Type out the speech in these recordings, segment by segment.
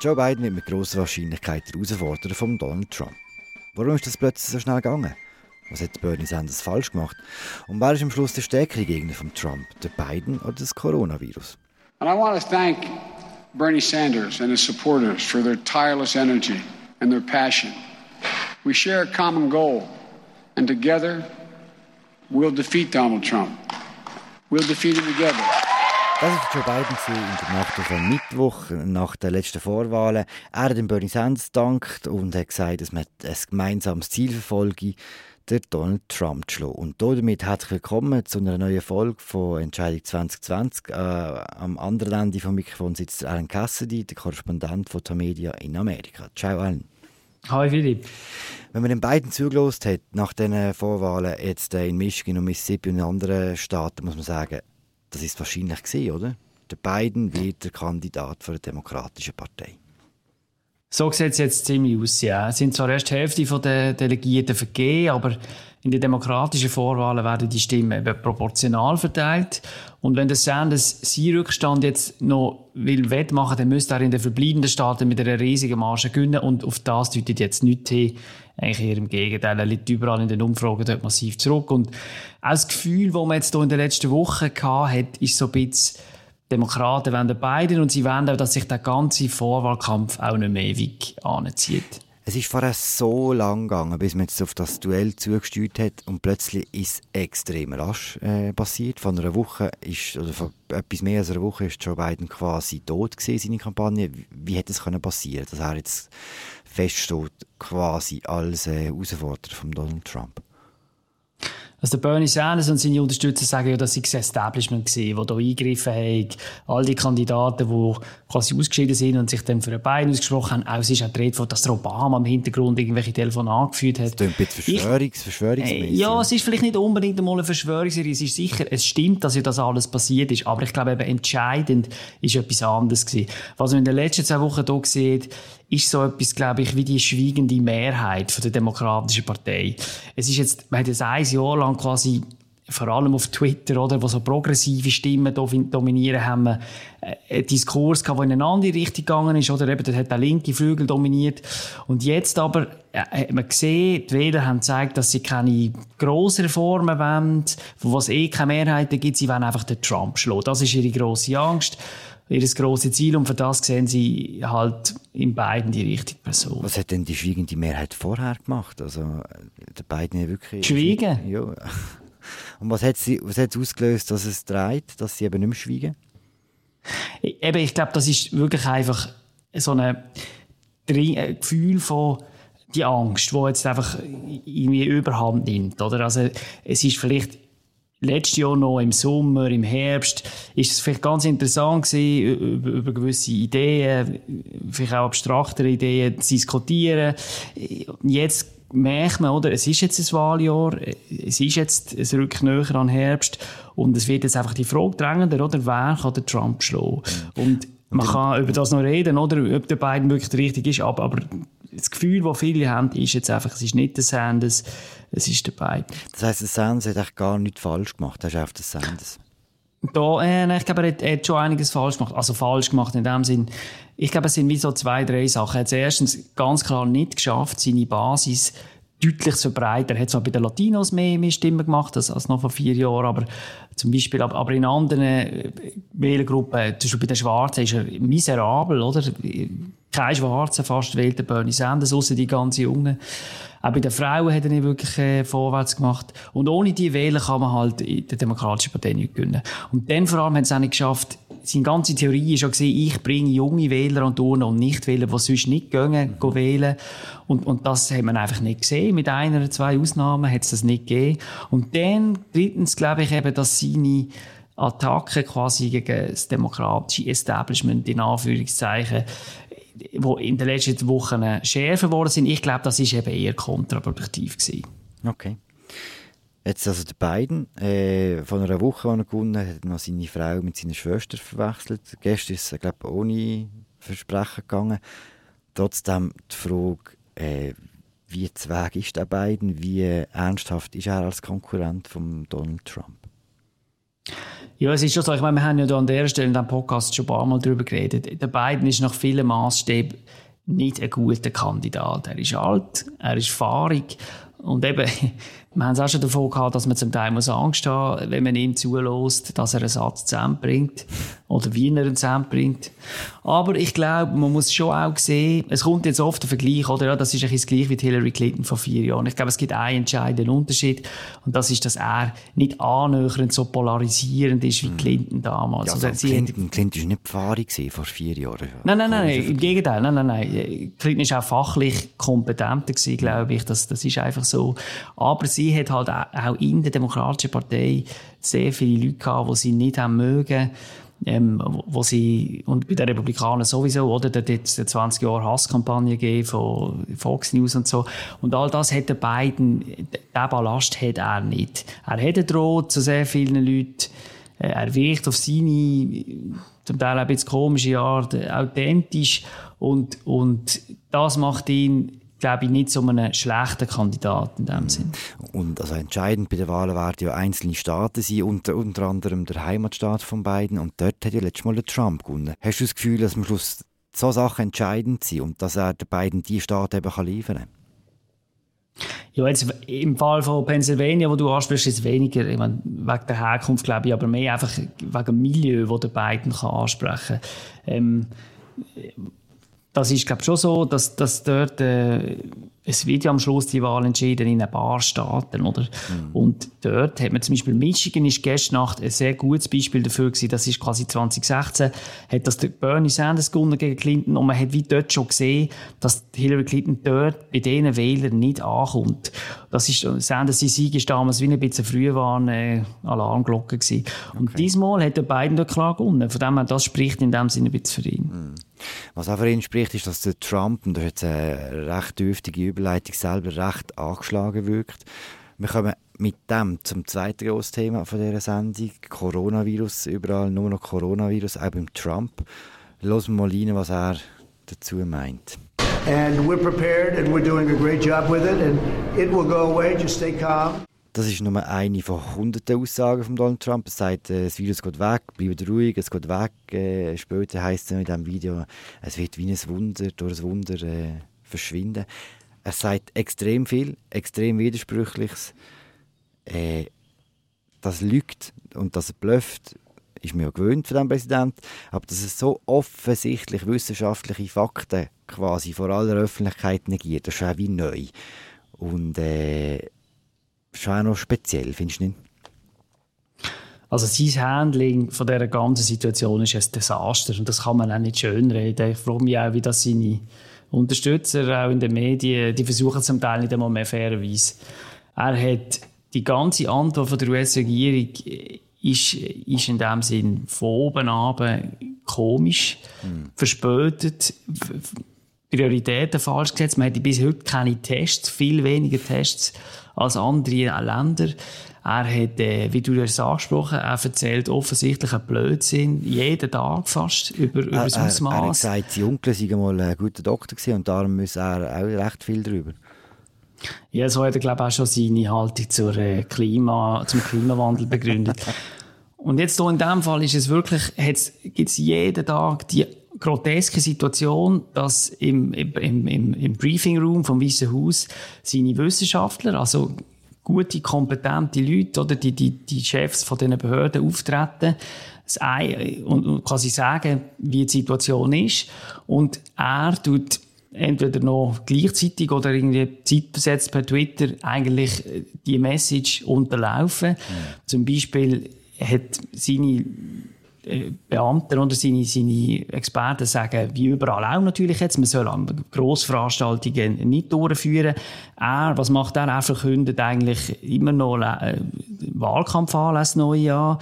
Joe Biden wird mit grosser Wahrscheinlichkeit der Herausforderer von Donald Trump. Warum ist das plötzlich so schnell gegangen? Was hat Bernie Sanders falsch gemacht? Und wer ist am Schluss der stärkere Gegner von Trump, der Biden oder das Coronavirus? And I want to thank Bernie Sanders and his supporters for their tireless energy and their passion. We share a common goal, and together we'll defeat Donald Trump. We'll defeat him together. Das war Joe Biden in der Nacht auf den Mittwoch, nach den letzten Vorwahlen. Er hat dem Bernie Sanders gedankt und hat gesagt, dass man ein gemeinsames Ziel verfolge, der Donald Trump zu schlagen. Und damit herzlich willkommen zu einer neuen Folge von Entscheidung 2020. Äh, am anderen Ende vom Mikrofon sitzt Alan Cassidy, der Korrespondent von Tamedia in Amerika. Ciao Alan. Hi Philipp. Wenn man den beiden zugelost hat, nach diesen Vorwahlen jetzt in Michigan und Mississippi und in anderen Staaten, muss man sagen, das ist wahrscheinlich gesehen, oder? Der Biden wird der Kandidat für eine demokratische Partei. So sieht es jetzt ziemlich aus, ja. Es sind zwar erst die Hälfte der Delegierten vergeben, aber in den demokratischen Vorwahlen werden die Stimmen eben proportional verteilt. Und wenn der Sanders seinen Rückstand jetzt noch will wettmachen, dann müsste er in den verbleibenden Staaten mit einer riesigen Marge gewinnen. Und auf das deutet jetzt nichts hin. Eigentlich eher im Gegenteil. Er liegt überall in den Umfragen dort massiv zurück. Und auch das Gefühl, das man jetzt hier in den letzten Wochen hatte, ist so ein bisschen, Demokraten wollen beide und sie wollen auch, dass sich der ganze Vorwahlkampf auch nicht mehr ewig anzieht. Es ist vorher so lang gegangen, bis man jetzt auf das Duell zugesteuert hat und plötzlich ist es extrem rasch äh, passiert. Von einer Woche ist, oder von etwas mehr als einer Woche ist Joe Biden quasi tot gewesen, seine Kampagne. Wie hätte es können passieren, dass er jetzt feststeht, quasi als äh, Herausforderer von Donald Trump? Also der Bernie Sanders und seine Unterstützer sagen ja, dass sie das Establishment gesehen, wo da eingegriffen haben. All die Kandidaten, die quasi ausgeschieden sind und sich dann für ein Bein ausgesprochen haben. Auch es ist auch die Rede dass der Obama im Hintergrund irgendwelche Telefone angeführt hat. Das klingt ein bisschen Verschwörungs, Verschwörungsmäßig. Ja, es ist vielleicht nicht unbedingt einmal eine Verschwörungsserie. Es ist sicher, es stimmt, dass ja das alles passiert ist. Aber ich glaube eben entscheidend ist etwas anderes gewesen. Was man in den letzten zwei Wochen hier sieht, ist so etwas, glaube ich, wie die schweigende Mehrheit von der Demokratischen Partei. Es ist jetzt, man hat jetzt ein Jahr lang quasi vor allem auf Twitter, oder, wo so progressive Stimmen dominieren, haben wir äh, einen Diskurs gehabt, der in eine andere Richtung gegangen ist, oder eben, da hat der linke Flügel dominiert. Und jetzt aber, äh, hat man gesehen, die Wähler haben gezeigt, dass sie keine grossen Reformen wollen, wo es eh keine Mehrheiten gibt, sie wollen einfach den Trump schlagen. Das ist ihre grosse Angst ihr große Ziel und für das sehen sie halt in beiden die richtige Person. Was hat denn die schweigende Mehrheit vorher gemacht? Also der beiden wirklich. Schweigen? Ja. Und was hat sie, was hat ausgelöst, dass es dreht, dass sie eben nicht mehr schweigen? Eben, ich glaube, das ist wirklich einfach so ein Gefühl von die Angst, die jetzt einfach irgendwie Überhand nimmt, oder? Also es ist vielleicht letztes Jahr noch im Sommer, im Herbst, ist es vielleicht ganz interessant gewesen, über, über gewisse Ideen, vielleicht auch abstraktere Ideen zu diskutieren. Jetzt merkt man, oder, es ist jetzt ein Wahljahr, es ist jetzt, es rückt näher an Herbst und es wird jetzt einfach die Frage drängender, oder, wer kann den Trump schlagen? Und man kann über das noch reden, oder, ob der Biden wirklich der richtige ist, aber, aber das Gefühl, das viele haben, ist jetzt einfach, es ist nicht der Sanders, es ist der Biden. Das heisst, der Sanders hat eigentlich gar nichts falsch gemacht, das ist auf der Sanders. Da, äh, ich glaube, er hat, er hat, schon einiges falsch gemacht. Also falsch gemacht in dem Sinn. Ich glaube, es sind wie so zwei, drei Sachen. Er hat es erstens ganz klar nicht geschafft, seine Basis deutlich zu verbreiten. Er hat zwar bei den Latinos mehr, mehr Stimmen gemacht als, als noch vor vier Jahren, aber zum Beispiel, aber in anderen äh, Wählergruppen, zum Beispiel bei den Schwarzen, ist er miserabel, oder? Kein Schwarzer fast wählt Bernie Sanders, außer die ganz Jungen. Auch bei den Frauen hat er nicht wirklich äh, vorwärts gemacht. Und ohne die Wähler kann man halt in der Demokratischen Partei nicht gewinnen. Und dann vor allem hat es auch nicht geschafft, seine ganze Theorie ist ja gesehen, ich bringe junge Wähler an die Urne und nicht Wähler, die sonst nicht gehen, mhm. wählen. Und, und das hat man einfach nicht gesehen. Mit einer oder zwei Ausnahmen hat es das nicht gegeben. Und dann, drittens, glaube ich eben, dass seine Attacke quasi gegen das demokratische Establishment, in Anführungszeichen, wo in den letzten Wochen schärfer geworden sind. Ich glaube, das ist eben eher kontraproduktiv gewesen. Okay. Jetzt also der Biden, äh, von einer Woche, als er gewonnen hat, hat noch seine Frau mit seiner Schwester verwechselt. Gestern ist es, glaube ich, ohne Versprechen gegangen. Trotzdem die Frage, äh, wie zweig ist der Biden? Wie ernsthaft ist er als Konkurrent von Donald Trump? Ja, es ist schon so. Ich meine, wir haben ja da an der Stelle in diesem Podcast schon ein paar Mal darüber geredet. Der Biden ist nach vielen Maßstäben nicht ein guter Kandidat. Er ist alt, er ist fahrig und eben, wir haben es auch schon davon gehabt, dass man zum Teil muss Angst haben, wenn man ihm zulässt, dass er einen Satz zusammenbringt oder wie er einen zusammenbringt. Aber ich glaube, man muss schon auch sehen, es kommt jetzt oft der Vergleich, oder? Ja, das ist ein bisschen gleich wie Hillary Clinton vor vier Jahren. Ich glaube, es gibt einen entscheidenden Unterschied und das ist, dass er nicht annähernd so polarisierend ist wie mhm. Clinton damals. Ja, also, also Clinton, Clinton war nicht Pfarrer vor vier Jahren. Nein, nein, nein, im Gegenteil. Nein, nein, nein. Clinton war auch fachlich kompetenter gewesen, glaube ich. Das, das ist einfach so. Aber sie hat halt auch in der Demokratischen Partei sehr viele Leute gehabt, die sie nicht haben mögen. Ähm, wo sie, und bei den Republikanern sowieso, oder? Da hat es 20 Jahre Hasskampagne gegeben von Fox News und so. Und all das hat der Biden, diesen Ballast hat er nicht. Er hat droht zu sehr vielen Leuten. Äh, er wirkt auf seine, zum Teil ein bisschen komische Art, authentisch. Und, und das macht ihn glaube ich, nicht so einen schlechten Kandidaten in dem Sinn. Und also entscheidend bei den Wahlen werden ja einzelne Staaten sein, unter, unter anderem der Heimatstaat von beiden. Und dort hat ja letztes Mal der Trump gewonnen. Hast du das Gefühl, dass am Schluss so Sachen entscheidend sind und dass er den beiden die Staaten eben kann liefern kann? Ja, jetzt im Fall von Pennsylvania, wo du ansprichst, ist es weniger ich meine, wegen der Herkunft, glaube ich, aber mehr einfach wegen dem Milieu, das der beiden kann ansprechen kann. Ähm, das ist, glaube schon so, dass, dass dort äh, es wird ja am Schluss die Wahl entschieden in ein paar Staaten, oder? Mhm. Und dort hat man zum Beispiel Michigan ist gestern Nacht ein sehr gutes Beispiel dafür gewesen. Das ist quasi 2016 hat das Bernie Sanders gewonnen gegen Clinton und man hat wie dort schon gesehen, dass Hillary Clinton dort bei diesen Wählern nicht ankommt. Das ist Sanders Sieg ist damals wie ein bisschen früh waren äh, Alarmglocke gewesen. Okay. Und diesmal hat der Biden dort klar gewonnen. Von dem her, das spricht in dem Sinne ein bisschen für ihn. Mhm. Was auch für ihn spricht, ist, dass der Trump, und da hat eine recht dürftige Überleitung selber recht angeschlagen wirkt. Wir kommen mit dem zum zweiten grossen Thema von dieser Sendung. Coronavirus, überall nur noch Coronavirus, auch beim Trump. Hören wir mal rein, was er dazu meint. And we're prepared and we're doing a great job with it and it will go away, just stay calm. Das ist nur eine von hunderten Aussagen von Donald Trump. Er sagt, äh, das Virus geht weg, bleibt ruhig, es geht weg. Äh, später heisst es in diesem Video, es wird wie ein Wunder, durch ein Wunder äh, verschwinden. Er sagt extrem viel, extrem Widersprüchliches. Äh, das lügt und das blufft, ist mir ja gewöhnt von dem Präsidenten. Aber dass es so offensichtlich wissenschaftliche Fakten quasi vor aller Öffentlichkeit negiert, das ist auch wie neu. Und äh, schon auch noch speziell, findest du nicht? Also sein Handling von dieser ganzen Situation ist ein Desaster und das kann man auch nicht schönreden. Ich frage mich auch, wie das seine Unterstützer auch in den Medien, die versuchen zum Teil nicht einmal mehr fairerweise. Er hat die ganze Antwort von der US-Regierung ist, ist in dem Sinn von oben ab komisch, hm. verspätet, Prioritäten falsch gesetzt. Man hat bis heute keine Tests, viel weniger Tests als andere Länder. Er hat, äh, wie du es angesprochen hast, er erzählt offensichtlich einen Blödsinn, jeden Tag fast, über, über das Ausmaß. Er, er hat gesagt, sein Onkel sei mal ein guter Doktor gewesen und darum muss er auch recht viel darüber. Ja, so hat er, glaube ich, auch schon seine Haltung zur, äh, Klima, zum Klimawandel begründet. und jetzt hier in diesem Fall ist es wirklich, gibt es jeden Tag die groteske Situation, dass im, im, im, im Briefing Room vom Weißen Haus seine Wissenschaftler, also gute, kompetente Leute oder die, die, die Chefs von diesen Behörden auftreten und, und quasi sagen, wie die Situation ist. Und er tut entweder noch gleichzeitig oder irgendwie zeitversetzt per Twitter eigentlich die Message unterlaufen. Mhm. Zum Beispiel hat seine äh, Beamten oder seine, seine Experten sagen, wie überall auch natürlich jetzt, man soll Grossveranstaltungen nicht durchführen. Er, was macht er? Er verkündet eigentlich immer noch äh, Wahlkampfanlässe neu Jahr.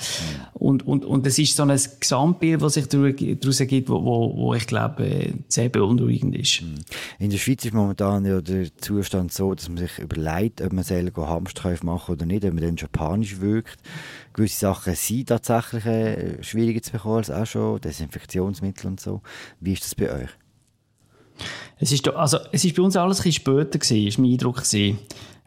Und, und, und es ist so ein Gesamtbild, das sich daraus ergibt, wo, wo, wo ich glaube, äh, sehr beunruhigend ist. Mhm. In der Schweiz ist momentan ja der Zustand so, dass man sich überlegt, ob man selber Hamsterkäufe machen oder nicht, ob man dann japanisch wirkt gewisse Sachen sind tatsächlich äh, schwieriger zu bekommen als auch schon, Desinfektionsmittel und so. Wie ist das bei euch? Es ist, also, es ist bei uns alles ein bisschen später gewesen, ist mein Eindruck gewesen.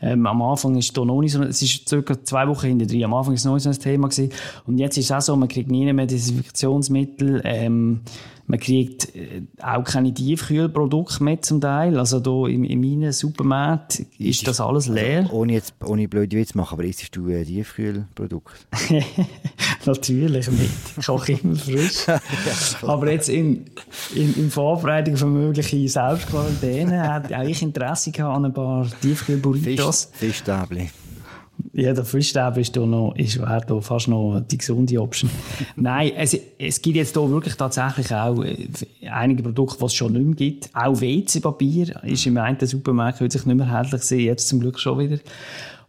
Ähm, am Anfang ist da noch nicht so, es ist circa zwei Wochen hinter drin. Am Anfang ist es noch nicht so ein Thema gewesen. Und jetzt ist es auch so, man kriegt nie mehr Desinfektionsmittel, ähm, man kriegt äh, auch keine Tiefkühlprodukte mehr zum Teil. Also da in, in meinen Supermärkten ist das alles leer. Also, ohne jetzt, ohne blöde Witze machen, aber isst du äh, Tiefkühlprodukte? Natürlich nicht. Ich koche immer frisch. aber jetzt in, in, in Vorbereitung für mögliche Selbstquarantäne hätte ich Interesse gehabt an ein paar Tiefkühlburritos. Fisch, Fischstäbli. Ja, der Fischstäbe ist, noch, ist da fast noch die gesunde Option. Nein, es, es gibt jetzt hier wirklich tatsächlich auch äh, einige Produkte, die es schon nicht mehr gibt. Auch WC-Papier ist im einen Supermarkt sich nicht mehr erhältlich sein, jetzt zum Glück schon wieder.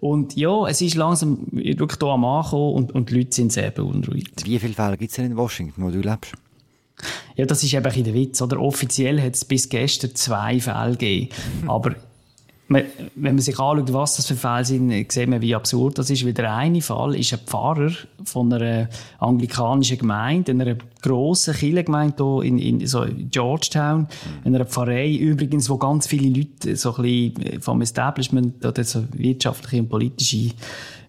Und ja, es ist langsam wirklich hier am Ankommen und, und die Leute sind sehr beunruhigt. Wie viele Fälle gibt es denn in Washington, wo du lebst? Ja, das ist eben der Witz. Oder? Offiziell hat es bis gestern zwei Fälle gegeben. Aber wenn man sich anschaut, was das für Fälle sind, sieht man, wie absurd das ist. Weil der eine Fall ist ein Pfarrer von einer anglikanischen Gemeinde, einer grossen Kirchengemeinde hier in, in so Georgetown, in einer Pfarrei übrigens, wo ganz viele Leute so ein bisschen vom Establishment oder so wirtschaftliche und politische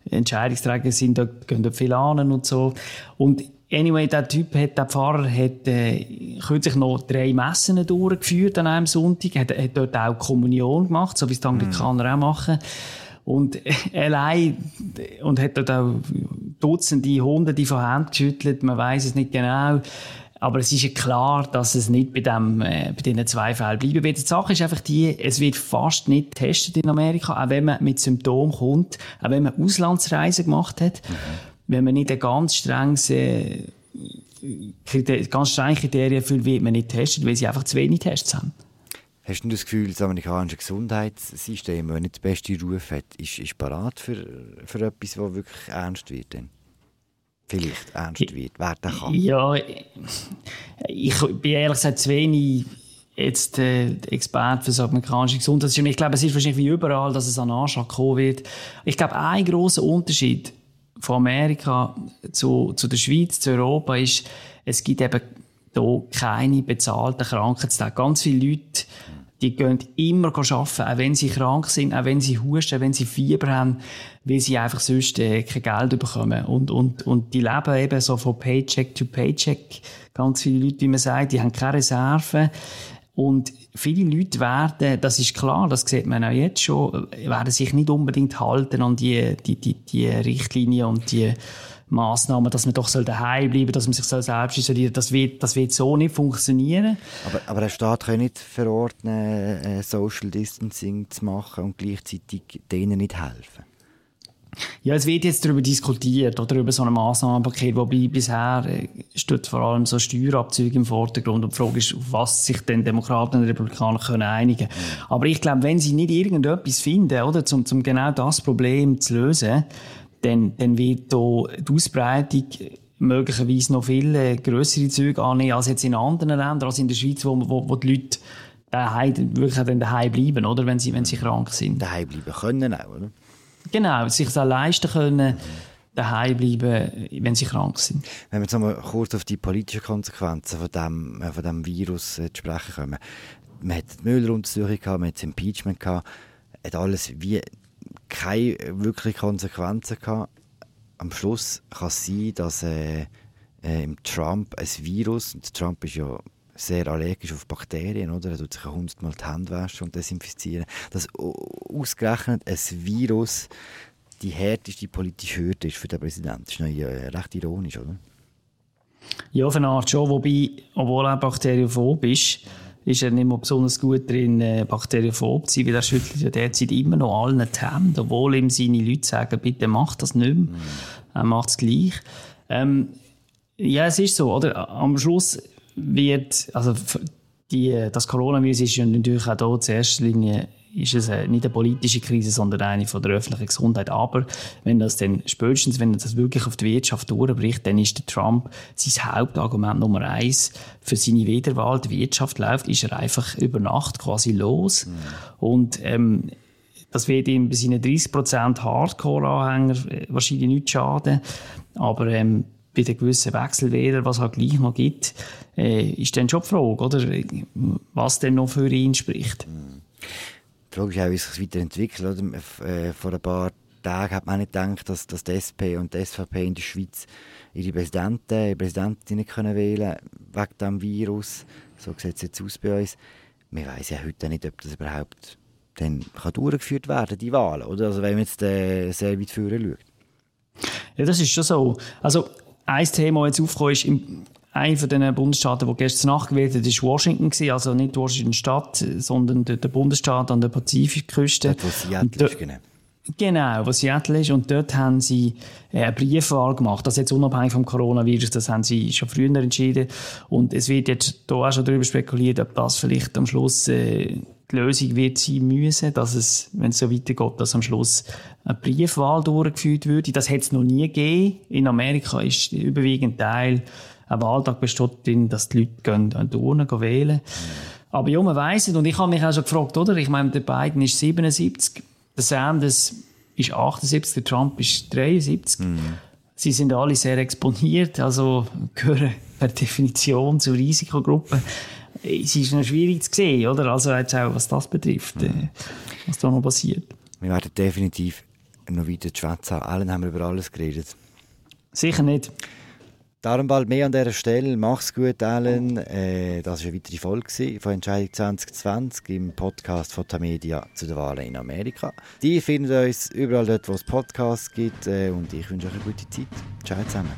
Entscheidungsträger sind, da gehen dort viele an und so. Und Anyway, der Typ hat, der Pfarrer hat äh, kürzlich noch drei Messen durchgeführt an einem Sonntag, hat, hat dort auch Kommunion gemacht, so wie es die Anglikaner mm. auch machen. Und äh, allein, und hat dort auch Dutzende, Hunderte von Händen geschüttelt, man weiß es nicht genau. Aber es ist ja klar, dass es nicht bei, dem, äh, bei diesen zwei Fällen bleiben wird. Die Sache ist einfach die, es wird fast nicht getestet in Amerika, auch wenn man mit Symptomen kommt, auch wenn man Auslandsreisen gemacht hat. Mhm wenn man nicht ein ganz strenges, äh, ganz strenge Kriterien erfüllt, wird man nicht testet, weil sie einfach zu wenig Tests haben. Hast du das Gefühl, das amerikanische Gesundheitssystem, das nicht den besten Ruf hat, ist, ist parat für, für etwas, das wirklich ernst wird? Denn? Vielleicht ernst wird, werden kann? Ja, ich bin ehrlich gesagt zu wenig jetzt äh, Experte für das amerikanische Gesundheitssystem. Ich glaube, es ist wahrscheinlich wie überall, dass es an Anschlag kommen wird. Ich glaube, ein großer Unterschied von Amerika zu, zu der Schweiz, zu Europa ist, es gibt eben hier keine bezahlten Krankheitstage. Ganz viele Leute, die gehen immer arbeiten, auch wenn sie krank sind, auch wenn sie husten, wenn sie Fieber haben, weil sie einfach sonst äh, kein Geld bekommen. Und, und, und die leben eben so von Paycheck to Paycheck. Ganz viele Leute, wie man sagt, die haben keine Reserven. Und viele Leute werden, das ist klar, das sieht man auch jetzt schon, werden sich nicht unbedingt halten an die, die, die, die Richtlinien und die Massnahmen, dass man doch daheim bleiben soll, dass man sich selbst isolieren Das wird, das wird so nicht funktionieren. Aber, aber der Staat kann nicht verordnen, äh, Social Distancing zu machen und gleichzeitig denen nicht helfen. Ja, es wird jetzt darüber diskutiert, oder über so ein Massnahmenpaket, wobei bisher äh, steht vor allem so Steuerabzüge im Vordergrund und die Frage ist, auf was sich denn Demokraten und Republikaner können einigen. Mhm. Aber ich glaube, wenn sie nicht irgendetwas finden, oder, zum, zum genau das Problem zu lösen, dann, dann wird da die Ausbreitung möglicherweise noch viel äh, größere Züge annehmen als jetzt in anderen Ländern, als in der Schweiz, wo, wo, wo die Leute daheim, wirklich daheim bleiben, oder, wenn sie, wenn sie krank sind. Daheim bleiben können auch, oder? Genau, sich leisten können, daheim bleiben, wenn sie krank sind. Wenn wir jetzt mal kurz auf die politischen Konsequenzen von dem, äh, von dem Virus äh, zu sprechen kommen. Man hat die Mülluntersuchung gehabt, man hat das Impeachment gehabt, hat alles wie keine wirklichen Konsequenzen gehabt. Am Schluss kann es sein, dass äh, äh, im Trump ein Virus, und Trump ist ja sehr allergisch auf Bakterien, oder? Er tut sich hundertmal die Hände waschen und desinfizieren. Dass ausgerechnet ein Virus die härteste politische Hürde ist für den Präsidenten. Das ist noch äh, recht ironisch, oder? Ja, auf eine Art schon. Wobei, obwohl er bakteriophob ist, ist er nicht mehr besonders gut drin, äh, bakteriophob zu sein, weil er schüttelt ja derzeit immer noch allen die Hände, obwohl ihm seine Leute sagen, bitte mach das nicht mehr. Mm. Er macht es gleich. Ähm, ja, es ist so, oder? Am Schluss wird, also die, das Coronavirus ist ja natürlich auch hier in erster Linie ist es nicht eine politische Krise, sondern eine von der öffentlichen Gesundheit. Aber wenn das dann spätestens, wenn das wirklich auf die Wirtschaft durchbricht, dann ist der Trump sein Hauptargument Nummer eins für seine Wiederwahl. Die Wirtschaft läuft, ist er einfach über Nacht quasi los. Mhm. Und ähm, das wird ihm bei seinen 30% Hardcore-Anhänger wahrscheinlich nicht schaden. Aber ähm, bei den gewissen Wechselwählern, was es halt gleich noch gibt, äh, ist dann schon die Frage, oder? was denn noch für ihn spricht. Die Frage ist auch, wie sich das weiterentwickelt. Oder? Äh, vor ein paar Tagen hat man nicht gedacht, dass, dass die SP und die SVP in der Schweiz ihre Präsidenten, ihre Präsidentin nicht können wählen wegen diesem Virus. So sieht es jetzt aus bei uns. Wir wissen ja heute nicht, ob das überhaupt dann kann durchgeführt werden die Wahlen. Oder? Also wenn man jetzt äh, sehr weit vorne schaut. Ja, das ist schon so. Also ein Thema, das jetzt aufgekommen ist, im, einer von den Bundesstaaten, der gestern nachgewählt hat, war Washington gewesen, also nicht Washington Stadt, sondern der, Bundesstaat an der Pazifikküste. Seattle ist, genau. Genau, was Seattle ist. Und dort haben sie äh, eine Briefwahl gemacht. Das jetzt unabhängig vom Coronavirus. Das haben sie schon früher entschieden. Und es wird jetzt hier auch schon darüber spekuliert, ob das vielleicht am Schluss äh, die Lösung wird sein müssen, dass es, wenn es so weitergeht, dass am Schluss eine Briefwahl durchgeführt wird. Das hat es noch nie gegeben. In Amerika ist der überwiegende Teil ein Wahltag besteht darin, dass die Leute gehen, an die Urne gehen wählen. Aber ja, man weiss es. Und ich habe mich auch schon gefragt, oder? Ich meine, der Biden ist 77 der Sanders ist 78, der Trump ist 73. Mhm. Sie sind alle sehr exponiert, also gehören per Definition zur Risikogruppe. Es ist noch schwierig zu sehen, oder? Also jetzt auch, was das betrifft, mhm. was da noch passiert. Wir werden definitiv noch weiter schwätzen. Allen haben wir über alles geredet. Sicher nicht. Darum bald mehr an dieser Stelle. Mach's gut, Alan. Äh, das war eine weitere Folge von Entscheidung 2020 im Podcast von Tamedia zu den Wahlen in Amerika. Die findet uns überall dort, wo es Podcasts gibt. Äh, und ich wünsche euch eine gute Zeit. Ciao zusammen.